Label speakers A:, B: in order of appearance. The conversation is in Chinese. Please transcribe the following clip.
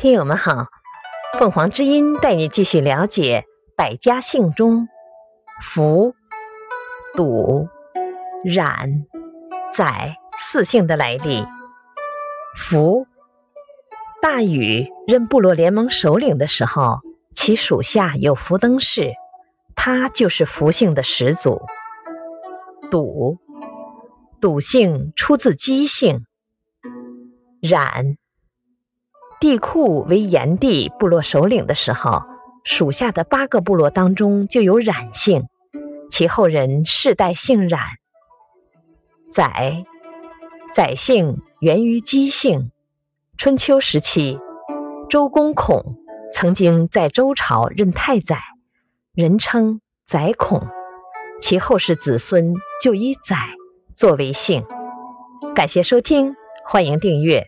A: 听友们好，凤凰之音带你继续了解百家姓中福、笃、冉、载四姓的来历。福，大禹任部落联盟首领的时候，其属下有福登氏，他就是福姓的始祖。笃，笃姓出自姬姓。冉。帝喾为炎帝部落首领的时候，属下的八个部落当中就有冉姓，其后人世代姓冉。载，宰姓源于姬姓。春秋时期，周公孔曾经在周朝任太宰，人称宰孔，其后世子孙就以载作为姓。感谢收听，欢迎订阅。